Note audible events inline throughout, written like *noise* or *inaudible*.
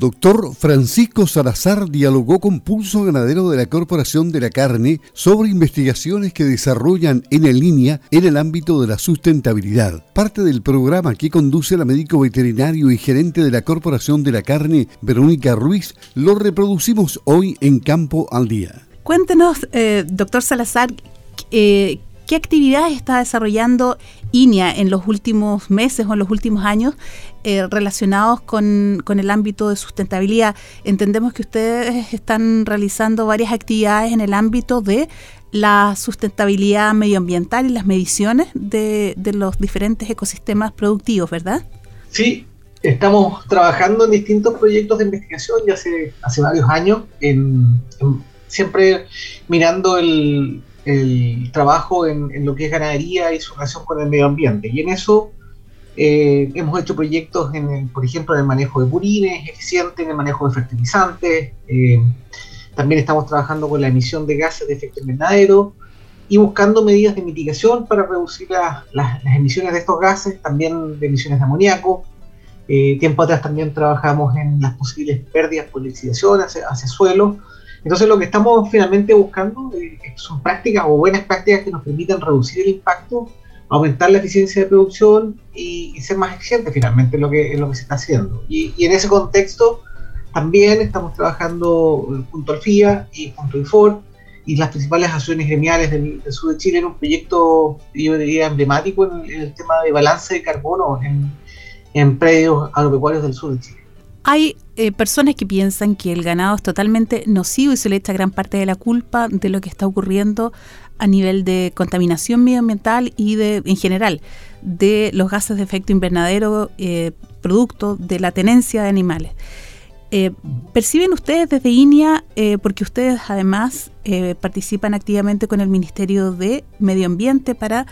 doctor Francisco Salazar dialogó con Pulso Ganadero de la Corporación de la Carne sobre investigaciones que desarrollan en línea en el ámbito de la sustentabilidad. Parte del programa que conduce la médico veterinario y gerente de la Corporación de la Carne, Verónica Ruiz, lo reproducimos hoy en Campo al Día. Cuéntenos, eh, doctor Salazar, eh, ¿qué actividades está desarrollando INEA en los últimos meses o en los últimos años eh, relacionados con, el ámbito de sustentabilidad. Entendemos que ustedes están realizando varias actividades en el ámbito de la sustentabilidad medioambiental y las mediciones de, los diferentes ecosistemas productivos, ¿verdad? Sí, estamos trabajando en distintos proyectos de investigación ya hace varios años, siempre mirando el, el trabajo en, lo que es ganadería y su relación con el medio ambiente. Y en eso eh, hemos hecho proyectos, en por ejemplo, en el manejo de purines eficiente, en el manejo de fertilizantes. Eh, también estamos trabajando con la emisión de gases de efecto invernadero y buscando medidas de mitigación para reducir las emisiones de estos gases, también de emisiones de amoníaco. Eh, tiempo atrás también trabajamos en las posibles pérdidas por lixiviación hacia, hacia suelo entonces lo que estamos finalmente buscando eh, son prácticas o buenas prácticas que nos permitan reducir el impacto, aumentar la eficiencia de producción y, ser más eficientes finalmente en lo que, lo que se está haciendo. Y, en ese contexto también estamos trabajando eh, junto al FIA y junto al IFOR y las principales acciones gremiales del, sur de Chile en un proyecto, yo diría, emblemático en el, tema de balance de carbono en, en predios agropecuarios del sur de Chile. Hay eh, personas que piensan que el ganado es totalmente nocivo y se le echa gran parte de la culpa de lo que está ocurriendo a nivel de contaminación medioambiental y de, en general, de los gases de efecto invernadero eh, producto de la tenencia de animales. Eh, ¿Perciben ustedes desde INIA, porque ustedes además participan activamente con el Ministerio de Medio Ambiente para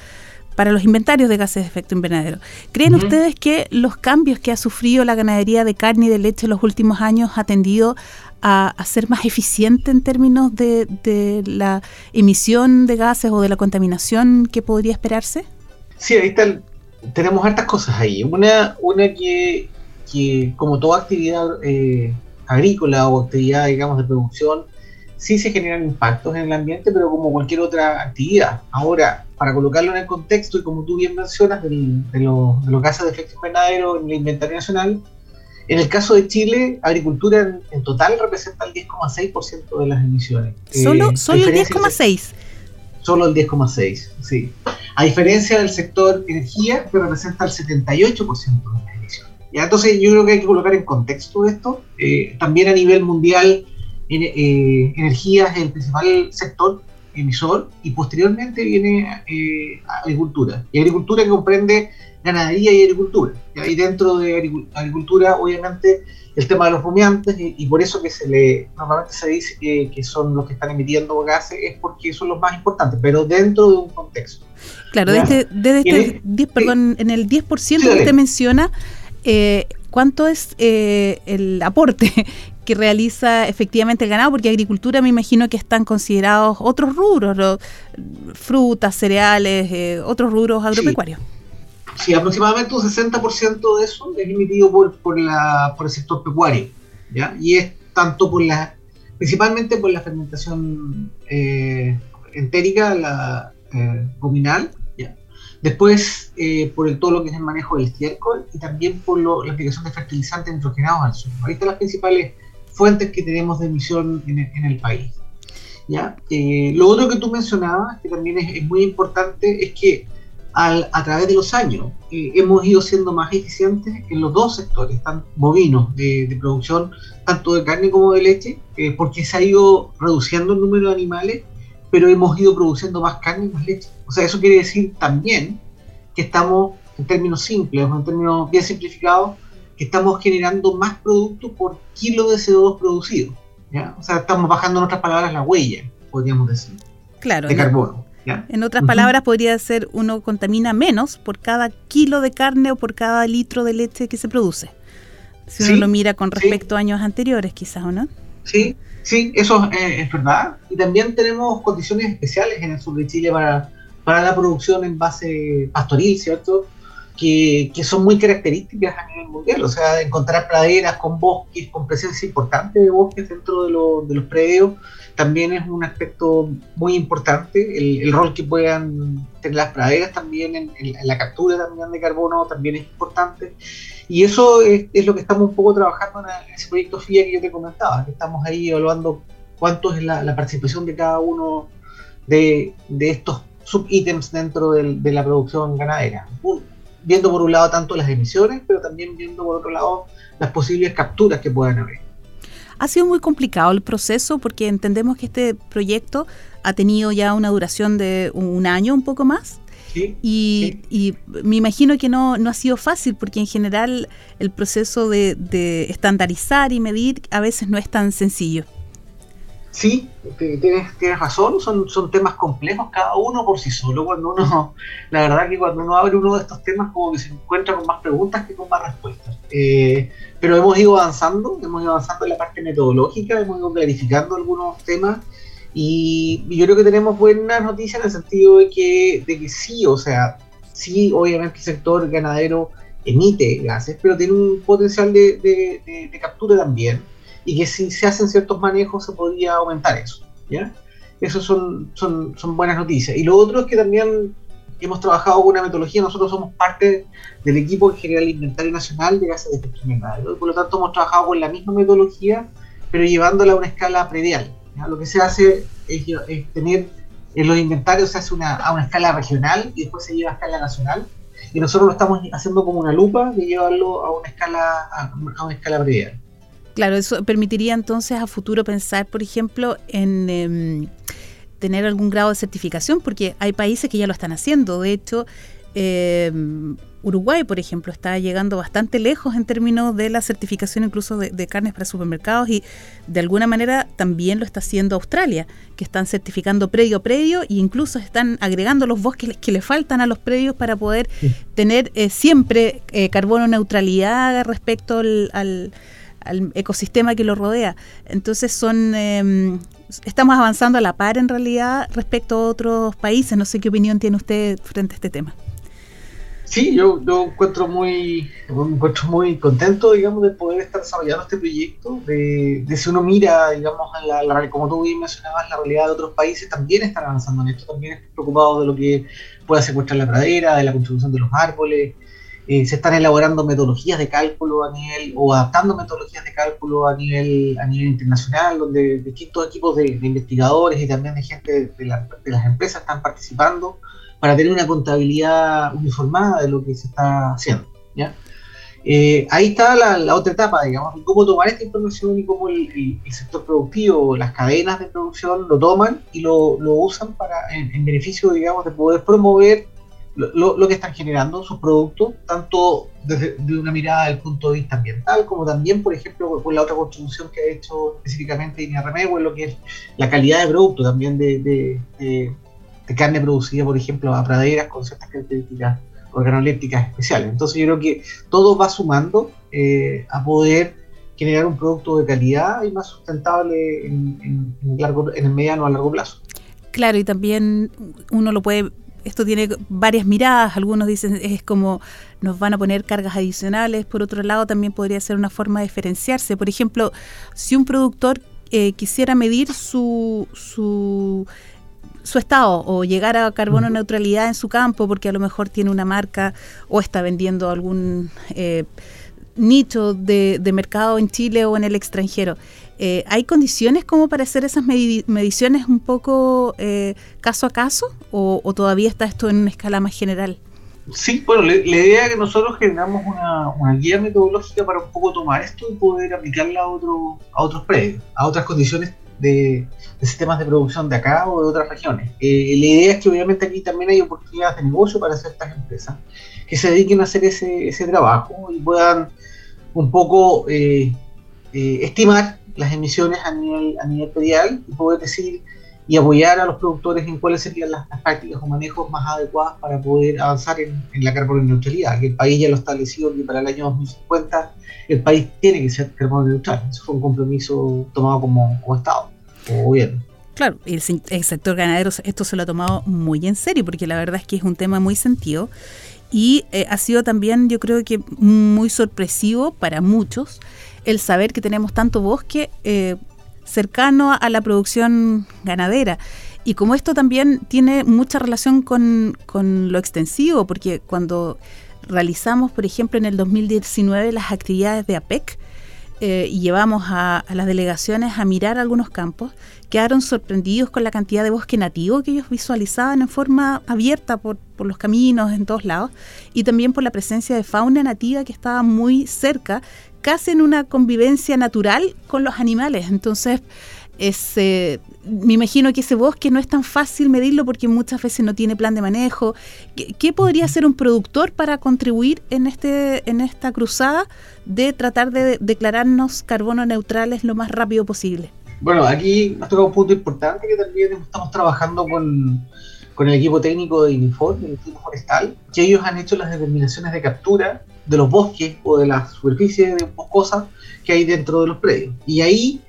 para los inventarios de gases de efecto invernadero. ¿Creen ustedes que los cambios que ha sufrido la ganadería de carne y de leche en los últimos años ha tendido a, ser más eficiente en términos de, la emisión de gases o de la contaminación que podría esperarse? Sí, ahí está, tenemos hartas cosas ahí. Una, una que, como toda actividad eh, agrícola o actividad, digamos, de producción, sí se generan impactos en el ambiente, pero como cualquier otra actividad. Ahora, para colocarlo en el contexto, y como tú bien mencionas, de, los gases de efecto invernadero en el inventario nacional, en el caso de Chile, agricultura en, total representa el 10,6% de las emisiones. ¿Solo, eh, solo el 10,6%? Solo el 10,6%, sí. A diferencia del sector energía, que representa el 78% de las emisiones. ¿Ya? Entonces, yo creo que hay que colocar en contexto esto. Eh, también a nivel mundial, eh, energía es el principal sector emisor y posteriormente viene eh, agricultura. Y agricultura que comprende ganadería y agricultura. Y dentro de agricultura, obviamente, el tema de los rumiantes, y, por eso que se le normalmente se dice que, son los que están emitiendo gases, es porque son los más importantes, pero dentro de un contexto. Claro, desde, este 10, perdón, en el 10% que usted menciona, eh, ¿cuánto es eh, el aporte que realiza efectivamente el ganado, porque agricultura me imagino que están considerados otros rubros, frutas, cereales, eh, otros rubros agropecuarios. Sí. aproximadamente un 60% de eso es emitido por, por, la, por el sector pecuario, ¿ya? y es tanto por la, principalmente por la fermentación eh, entérica, la eh, gominal, ¿ya? después eh, por el, todo lo que es el manejo del estiércol y también por la aplicación de fertilizantes nitrogenados al suelo. Ahí están las principales fuentes que tenemos de emisión en, el país. ¿ya? Eh, lo otro que tú mencionabas, que también es, muy importante, es que a través de los años eh, hemos ido siendo más eficientes en los dos sectores, tanto bovinos de, producción, tanto de carne como de leche, eh, porque se ha ido reduciendo el número de animales, pero hemos ido produciendo más carne y más leche. O sea, eso quiere decir también que estamos, en términos simples, en términos bien simplificados, que estamos generando más producto por kilo de CO2 producido. ¿ya? O sea, estamos bajando en otras palabras la huella, podríamos decir, claro, de carbono. En otras palabras, podría ser uno contamina menos por cada kilo de carne o por cada litro de leche que se produce. Si uno lo mira con respecto a años anteriores, quizás, ¿o no? Sí, sí, eso es, verdad. Y también tenemos condiciones especiales en el sur de Chile para, para la producción en base pastoril, ¿cierto? Que, son muy características a nivel mundial. O sea, encontrar praderas con bosques, con presencia importante de bosques dentro de, los predios, también es un aspecto muy importante. El, rol que puedan tener las praderas también en, la captura también de carbono también es importante. Y eso es, lo que estamos un poco trabajando en, ese proyecto FIA que yo te comentaba, que estamos ahí evaluando cuánto es la, participación de cada uno de, estos subítems dentro de la producción ganadera viendo por un lado tanto las emisiones, pero también viendo por otro lado las posibles capturas que puedan haber. Ha sido muy complicado el proceso porque entendemos que este proyecto ha tenido ya una duración de un año, un poco más. Sí, y, y, me imagino que no, no ha sido fácil porque en general el proceso de, de estandarizar y medir a veces no es tan sencillo. Sí, tienes, tienes razón, son, son temas complejos cada uno por sí solo. Cuando uno, *laughs* la verdad que cuando uno abre uno de estos temas como que se encuentra con más preguntas que con más respuestas. Eh, pero hemos ido avanzando, hemos ido avanzando en la parte metodológica, hemos ido clarificando algunos temas y, yo creo que tenemos buenas noticias en el sentido de que, de que sí, o sea, sí, obviamente el sector ganadero emite gases, pero tiene un potencial de, de captura también y que si se hacen ciertos manejos se podría aumentar eso. ¿ya? Eso son, son, son buenas noticias. Y lo otro es que también hemos trabajado con una metodología, nosotros somos parte del equipo que genera el inventario nacional de gases de efecto invernadero, por lo tanto hemos trabajado con la misma metodología, pero llevándola a una escala predial. Lo que se hace es, tener en los inventarios se hace una, a una escala regional y después se lleva a escala nacional. Y nosotros lo estamos haciendo como una lupa de llevarlo a una escala, a una escala predial. Claro, eso permitiría entonces a futuro pensar, por ejemplo, en em, tener algún grado de certificación, porque hay países que ya lo están haciendo. De hecho, em, Uruguay, por ejemplo, está llegando bastante lejos en términos de la certificación incluso de, carnes para supermercados y de alguna manera también lo está haciendo Australia, que están certificando predio a predio e incluso están agregando los bosques que le faltan a los predios para poder tener eh, siempre eh, carbono neutralidad respecto al al ecosistema que lo rodea. Entonces son em, estamos avanzando a la par en realidad respecto a otros países. No sé qué opinión tiene usted frente a este tema. Sí, yo, yo encuentro muy, encuentro muy contento, digamos, de poder estar desarrollando este proyecto. De, si uno mira, digamos, la, como tú bien mencionabas, la realidad de otros países también están avanzando en esto, también están preocupados de lo que pueda secuestrar la pradera, de la contribución de los árboles, eh, se están elaborando metodologías de cálculo a nivel, o adaptando metodologías de cálculo a nivel, a nivel internacional, donde distintos equipos de, investigadores y también de gente de, las empresas están participando para tener una contabilidad uniformada de lo que se está haciendo. Eh, ahí está la, otra etapa, digamos, cómo tomar esta información y cómo el, sector productivo, las cadenas de producción lo toman y lo, usan para en, beneficio, digamos, de poder promover lo, que están generando sus productos, tanto desde una mirada del punto de vista ambiental, como también, por ejemplo, con la otra contribución que ha hecho específicamente INRM, en lo que es la calidad de producto también de, carne producida, por ejemplo, a praderas con ciertas características organolépticas especiales. Entonces yo creo que todo va sumando eh, a poder generar un producto de calidad y más sustentable en, largo, en el mediano a largo plazo. Claro, y también uno lo puede esto tiene varias miradas, algunos dicen es como nos van a poner cargas adicionales, por otro lado también podría ser una forma de diferenciarse. Por ejemplo, si un productor eh, quisiera medir su, su, su estado o llegar a carbono neutralidad en su campo porque a lo mejor tiene una marca o está vendiendo algún eh, nicho de, de mercado en Chile o en el extranjero. Eh, ¿Hay condiciones como para hacer esas mediciones un poco eh, caso a caso o, todavía está esto en una escala más general? Sí, bueno, la, idea es que nosotros generamos una, guía metodológica para un poco tomar esto y poder aplicarla a, otro, a otros predios, a otras condiciones de, sistemas de producción de acá o de otras regiones. Eh, la idea es que obviamente aquí también hay oportunidades de negocio para ciertas empresas que se dediquen a hacer ese, ese trabajo y puedan un poco estimar las emisiones a nivel, a nivel pedial y poder decir y apoyar a los productores en cuáles serían las, prácticas o manejos más adecuadas para poder avanzar en, la carbono neutralidad, que el país ya lo establecido que para el año 2050 el país tiene que ser carbono neutral. Eso fue un compromiso tomado como, como Estado, como gobierno. Claro, el, el sector ganadero esto se lo ha tomado muy en serio, porque la verdad es que es un tema muy sentido Y eh, ha sido también, yo creo que muy sorpresivo para muchos el saber que tenemos tanto bosque eh, cercano a la producción ganadera. Y como esto también tiene mucha relación con, con lo extensivo, porque cuando realizamos, por ejemplo, en el 2019 las actividades de APEC, eh, y llevamos a, las delegaciones a mirar algunos campos, quedaron sorprendidos con la cantidad de bosque nativo que ellos visualizaban en forma abierta por, por, los caminos en todos lados y también por la presencia de fauna nativa que estaba muy cerca, casi en una convivencia natural con los animales. Entonces, ese, me imagino que ese bosque no es tan fácil medirlo porque muchas veces no tiene plan de manejo. ¿Qué, podría hacer un productor para contribuir en, este, en esta cruzada de tratar de declararnos carbono neutrales lo más rápido posible? Bueno, aquí nos toca un punto importante que también estamos trabajando con, con el equipo técnico de INIFOR, el Instituto Forestal, que ellos han hecho las determinaciones de captura de los bosques o de las superficies boscosas que hay dentro de los predios. Y ahí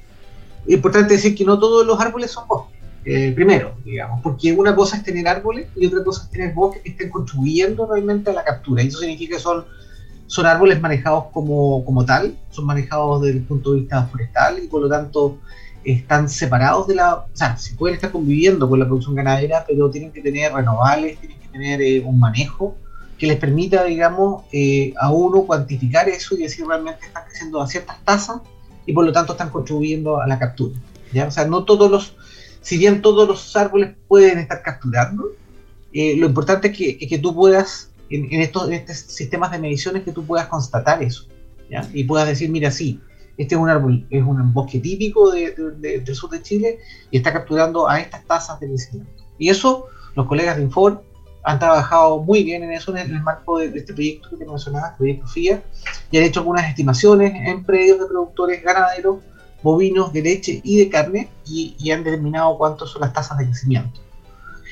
es importante decir que no todos los árboles son bosques. Eh, primero, digamos, porque una cosa es tener árboles y otra cosa es tener bosques que estén contribuyendo realmente a la captura. Y eso significa que son, son árboles manejados como, como tal, son manejados desde el punto de vista forestal y por lo tanto están separados de la... O sea, si pueden estar conviviendo con la producción ganadera, pero tienen que tener renovables, tienen que tener eh, un manejo que les permita, digamos, eh, a uno cuantificar eso y decir realmente están creciendo a ciertas tasas y por lo tanto están contribuyendo a la captura. ¿ya? O sea, no todos los, si bien todos los árboles pueden estar capturando, eh, lo importante es que, que tú puedas, en, estos, sistemas de mediciones, que tú puedas constatar eso. ¿ya? Y puedas decir, mira, sí, este es un árbol, es un bosque típico de, del sur de Chile y está capturando a estas tasas de crecimiento. Y eso los colegas de Infor han trabajado muy bien en eso en el marco de, este proyecto que te mencionaba, el proyecto FIA, y han hecho algunas estimaciones en predios de productores ganaderos, bovinos de leche y de carne, y, han determinado cuántas son las tasas de crecimiento.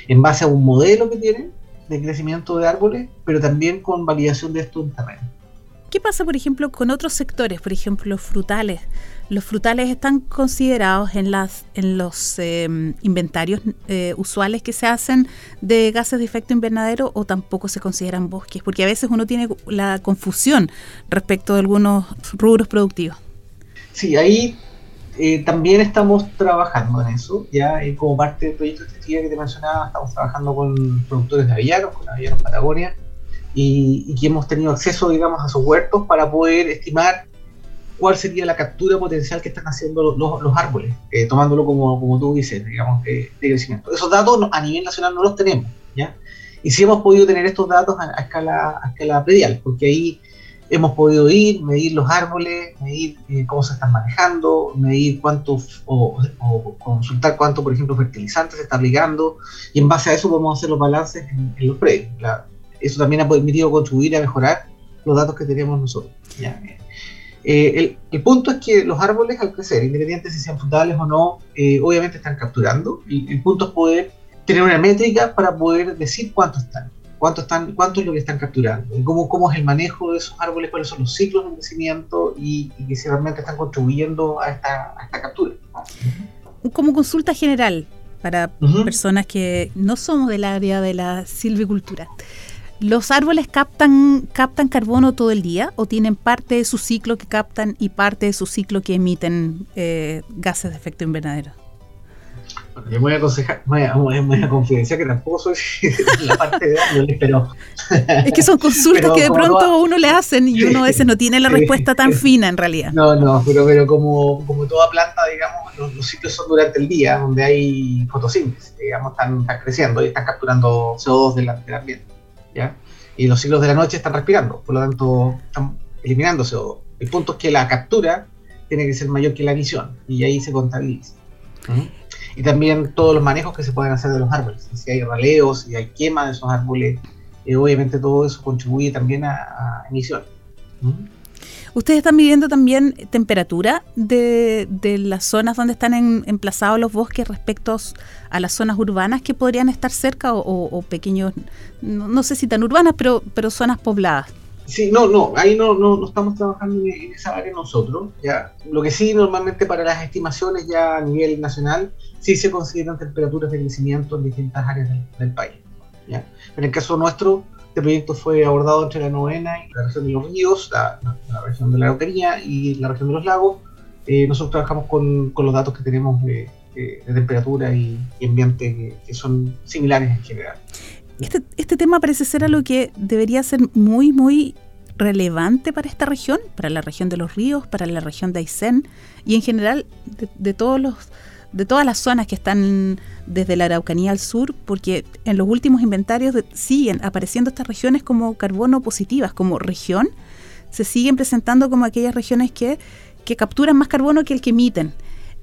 En base a un modelo que tienen de crecimiento de árboles, pero también con validación de esto en terreno. ¿Qué pasa, por ejemplo, con otros sectores, por ejemplo, los frutales? ¿Los frutales están considerados en, las, en los em, inventarios eh, usuales que se hacen de gases de efecto invernadero o tampoco se consideran bosques? Porque a veces uno tiene la confusión respecto de algunos rubros productivos. Sí, ahí eh, también estamos trabajando en eso, ya eh, como parte del proyecto de que te mencionaba, estamos trabajando con productores de avellanos, con avellanos Patagonia, y, que hemos tenido acceso, digamos, a sus huertos para poder estimar cuál sería la captura potencial que están haciendo los, árboles, eh, tomándolo como, como tú dices, digamos, de, crecimiento. Esos datos a nivel nacional no los tenemos, ¿ya? Y sí hemos podido tener estos datos a, escala, a escala predial, porque ahí hemos podido ir, medir los árboles, medir eh, cómo se están manejando, medir cuánto, o, consultar cuánto, por ejemplo, fertilizante se está aplicando, y en base a eso podemos hacer los balances en, los predios eso también ha permitido contribuir a mejorar los datos que tenemos nosotros. Eh, el, punto es que los árboles al crecer, independientemente si sean frutales o no, eh, obviamente están capturando. Y el punto es poder tener una métrica para poder decir cuánto están, cuánto están, cuánto es lo que están capturando, y cómo, cómo es el manejo de esos árboles, cuáles son los ciclos de crecimiento y, y si realmente están contribuyendo a esta, a esta captura. Como consulta general para personas que no somos del área de la silvicultura. ¿Los árboles captan, captan carbono todo el día o tienen parte de su ciclo que captan y parte de su ciclo que emiten eh, gases de efecto invernadero? Bueno, yo me voy a aconsejar, me voy a, confidenciar que tampoco soy *laughs* la parte de árboles, pero... *laughs* Es que son consultas que de pronto uno le hacen y uno a veces no tiene la respuesta tan *laughs* fina en realidad. No, no, pero, pero como, como toda planta, digamos, los, ciclos son durante el día, donde hay fotosíntesis, digamos, están, están creciendo y están capturando CO2 del ambiente. Y los ciclos de la noche están respirando, por lo tanto están eliminándose. El punto es que la captura tiene que ser mayor que la emisión y ahí se contabiliza. Y también todos los manejos que se pueden hacer de los árboles. Si hay raleos, si hay quema de esos árboles, eh, obviamente todo eso contribuye también a, a emisión. Ustedes están midiendo también temperatura de, las zonas donde están emplazados los bosques respecto a las zonas urbanas que podrían estar cerca o, pequeños, no, sé si tan urbanas, pero, pero zonas pobladas. Sí, no, no, ahí no, no, estamos trabajando en esa área nosotros. ¿ya? Lo que sí, normalmente para las estimaciones ya a nivel nacional, sí se consideran temperaturas de crecimiento en distintas áreas del, país. ¿ya? En el caso nuestro, Este proyecto fue abordado entre la novena y la región de los ríos, la, región de la Araucanía y la región de los lagos. Eh, nosotros trabajamos con, con, los datos que tenemos de, temperatura y, ambiente que, son similares en general. Este, este tema parece ser algo que debería ser muy, muy relevante para esta región, para la región de los ríos, para la región de Aysén y en general de, todos los de todas las zonas que están desde la Araucanía al sur, porque en los últimos inventarios siguen apareciendo estas regiones como carbono positivas, como región, se siguen presentando como aquellas regiones que, que capturan más carbono que el que emiten.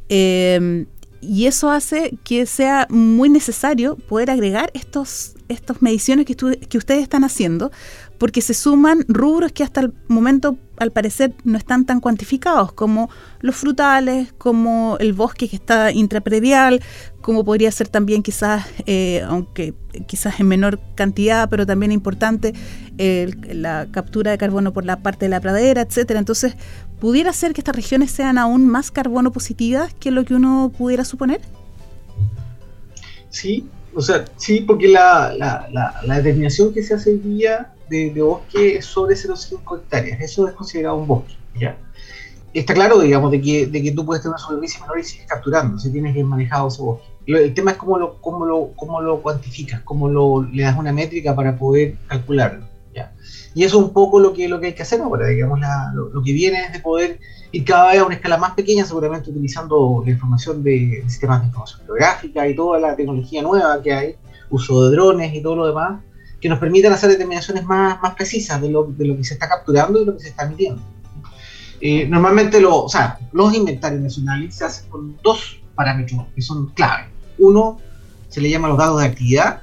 Eh, y eso hace que sea muy necesario poder agregar estos, estas mediciones que, que ustedes están haciendo, porque se suman rubros que hasta el momento al parecer no están tan cuantificados, como los frutales, como el bosque que está intrapredial, como podría ser también quizás, eh, aunque quizás en menor cantidad, pero también importante, la captura de carbono por la parte de la pradera, etcétera. Entonces, ¿pudiera ser que estas regiones sean aún más carbono positivas que lo que uno pudiera suponer? Sí, o sea, sí, porque la, la determinación que se hace hoy día de, bosque sobre 0,5 hectáreas. Eso es considerado un bosque. ¿ya? Está claro, digamos, de que, de que tú puedes tener una superficie menor y sigues capturando, si tienes bien manejado ese bosque. El tema es cómo lo, cómo lo, cómo lo cuantificas, cómo lo, le das una métrica para poder calcularlo. Y eso es un poco lo que, lo que hay que hacer ahora, digamos, lo, que viene es de poder ir cada vez a una escala más pequeña, seguramente utilizando la información de, sistemas de información geográfica y toda la tecnología nueva que hay, uso de drones y todo lo demás, que nos permitan hacer determinaciones más, más precisas de lo, de lo que se está capturando y lo que se está midiendo. Eh, normalmente los inventarios nacionales se hacen con dos parámetros que son clave. Uno se le llama los datos de actividad,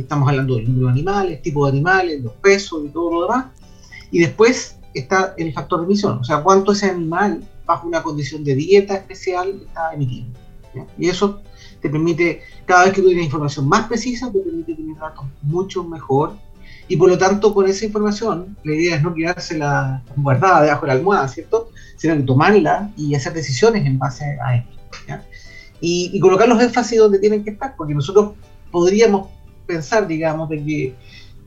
estamos hablando del número de animales, tipo de animales, los pesos y todo lo demás. Y después está el factor de emisión, o sea, cuánto ese animal bajo una condición de dieta especial está emitiendo. Y eso te permite, cada vez que tú tienes información más precisa, te permite tener datos mucho mejor. Y por lo tanto, con esa información, la idea es no quedársela guardada debajo de la almohada, ¿cierto? Sino que tomarla y hacer decisiones en base a esto. Y, y, colocar los énfasis donde tienen que estar, porque nosotros podríamos pensar, digamos, de que,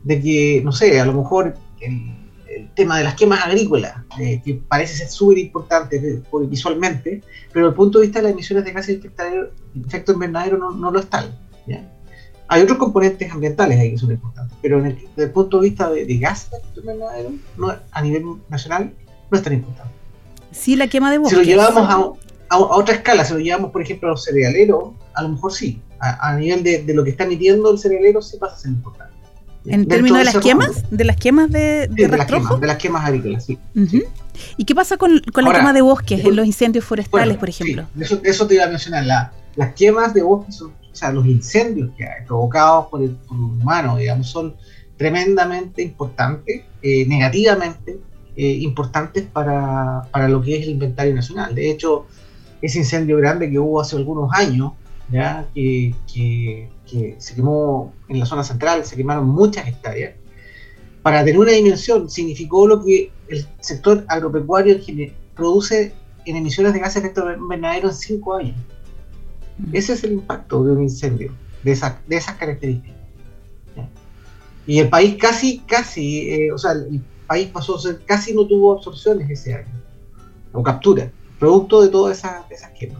de que no sé, a lo mejor el, el tema de las quemas agrícolas, eh, que parece ser súper importante eh, visualmente, pero desde el punto de vista de las emisiones de gases de efecto invernadero no, no lo están. Hay otros componentes ambientales ahí que son importantes, pero desde el punto de vista de, gases de efecto invernadero, a nivel nacional, no es tan importante. Sí, la quema de bosques. Si lo llevamos a, a, otra escala, si lo llevamos, por ejemplo, a los cerealeros, a lo mejor sí. A, nivel de, de, lo que está emitiendo el cerealero, sí pasa a ser importante. ¿En términos de, las quemas? ¿De las quemas de, de, las quemas, de las quemas agrícolas, sí. ¿Y qué pasa con, con la quema de bosques, en los incendios forestales, por ejemplo? eso, eso, te iba a mencionar. La, las quemas de bosques, o sea, los incendios que hay provocados por el, humano, digamos, son tremendamente importantes, eh, negativamente eh, importantes para, para lo que es el inventario nacional. De hecho, ese incendio grande que hubo hace algunos años, ya que, que que se quemó en la zona central, se quemaron muchas hectáreas. Para tener una dimensión, significó lo que el sector agropecuario produce en emisiones de gases de efecto invernadero en cinco años. Ese es el impacto de un incendio de, esa, de esas características. Y el país casi, casi, eh, o sea, el país pasó a casi no tuvo absorciones ese año, o captura, producto de todas esas, esas quemas.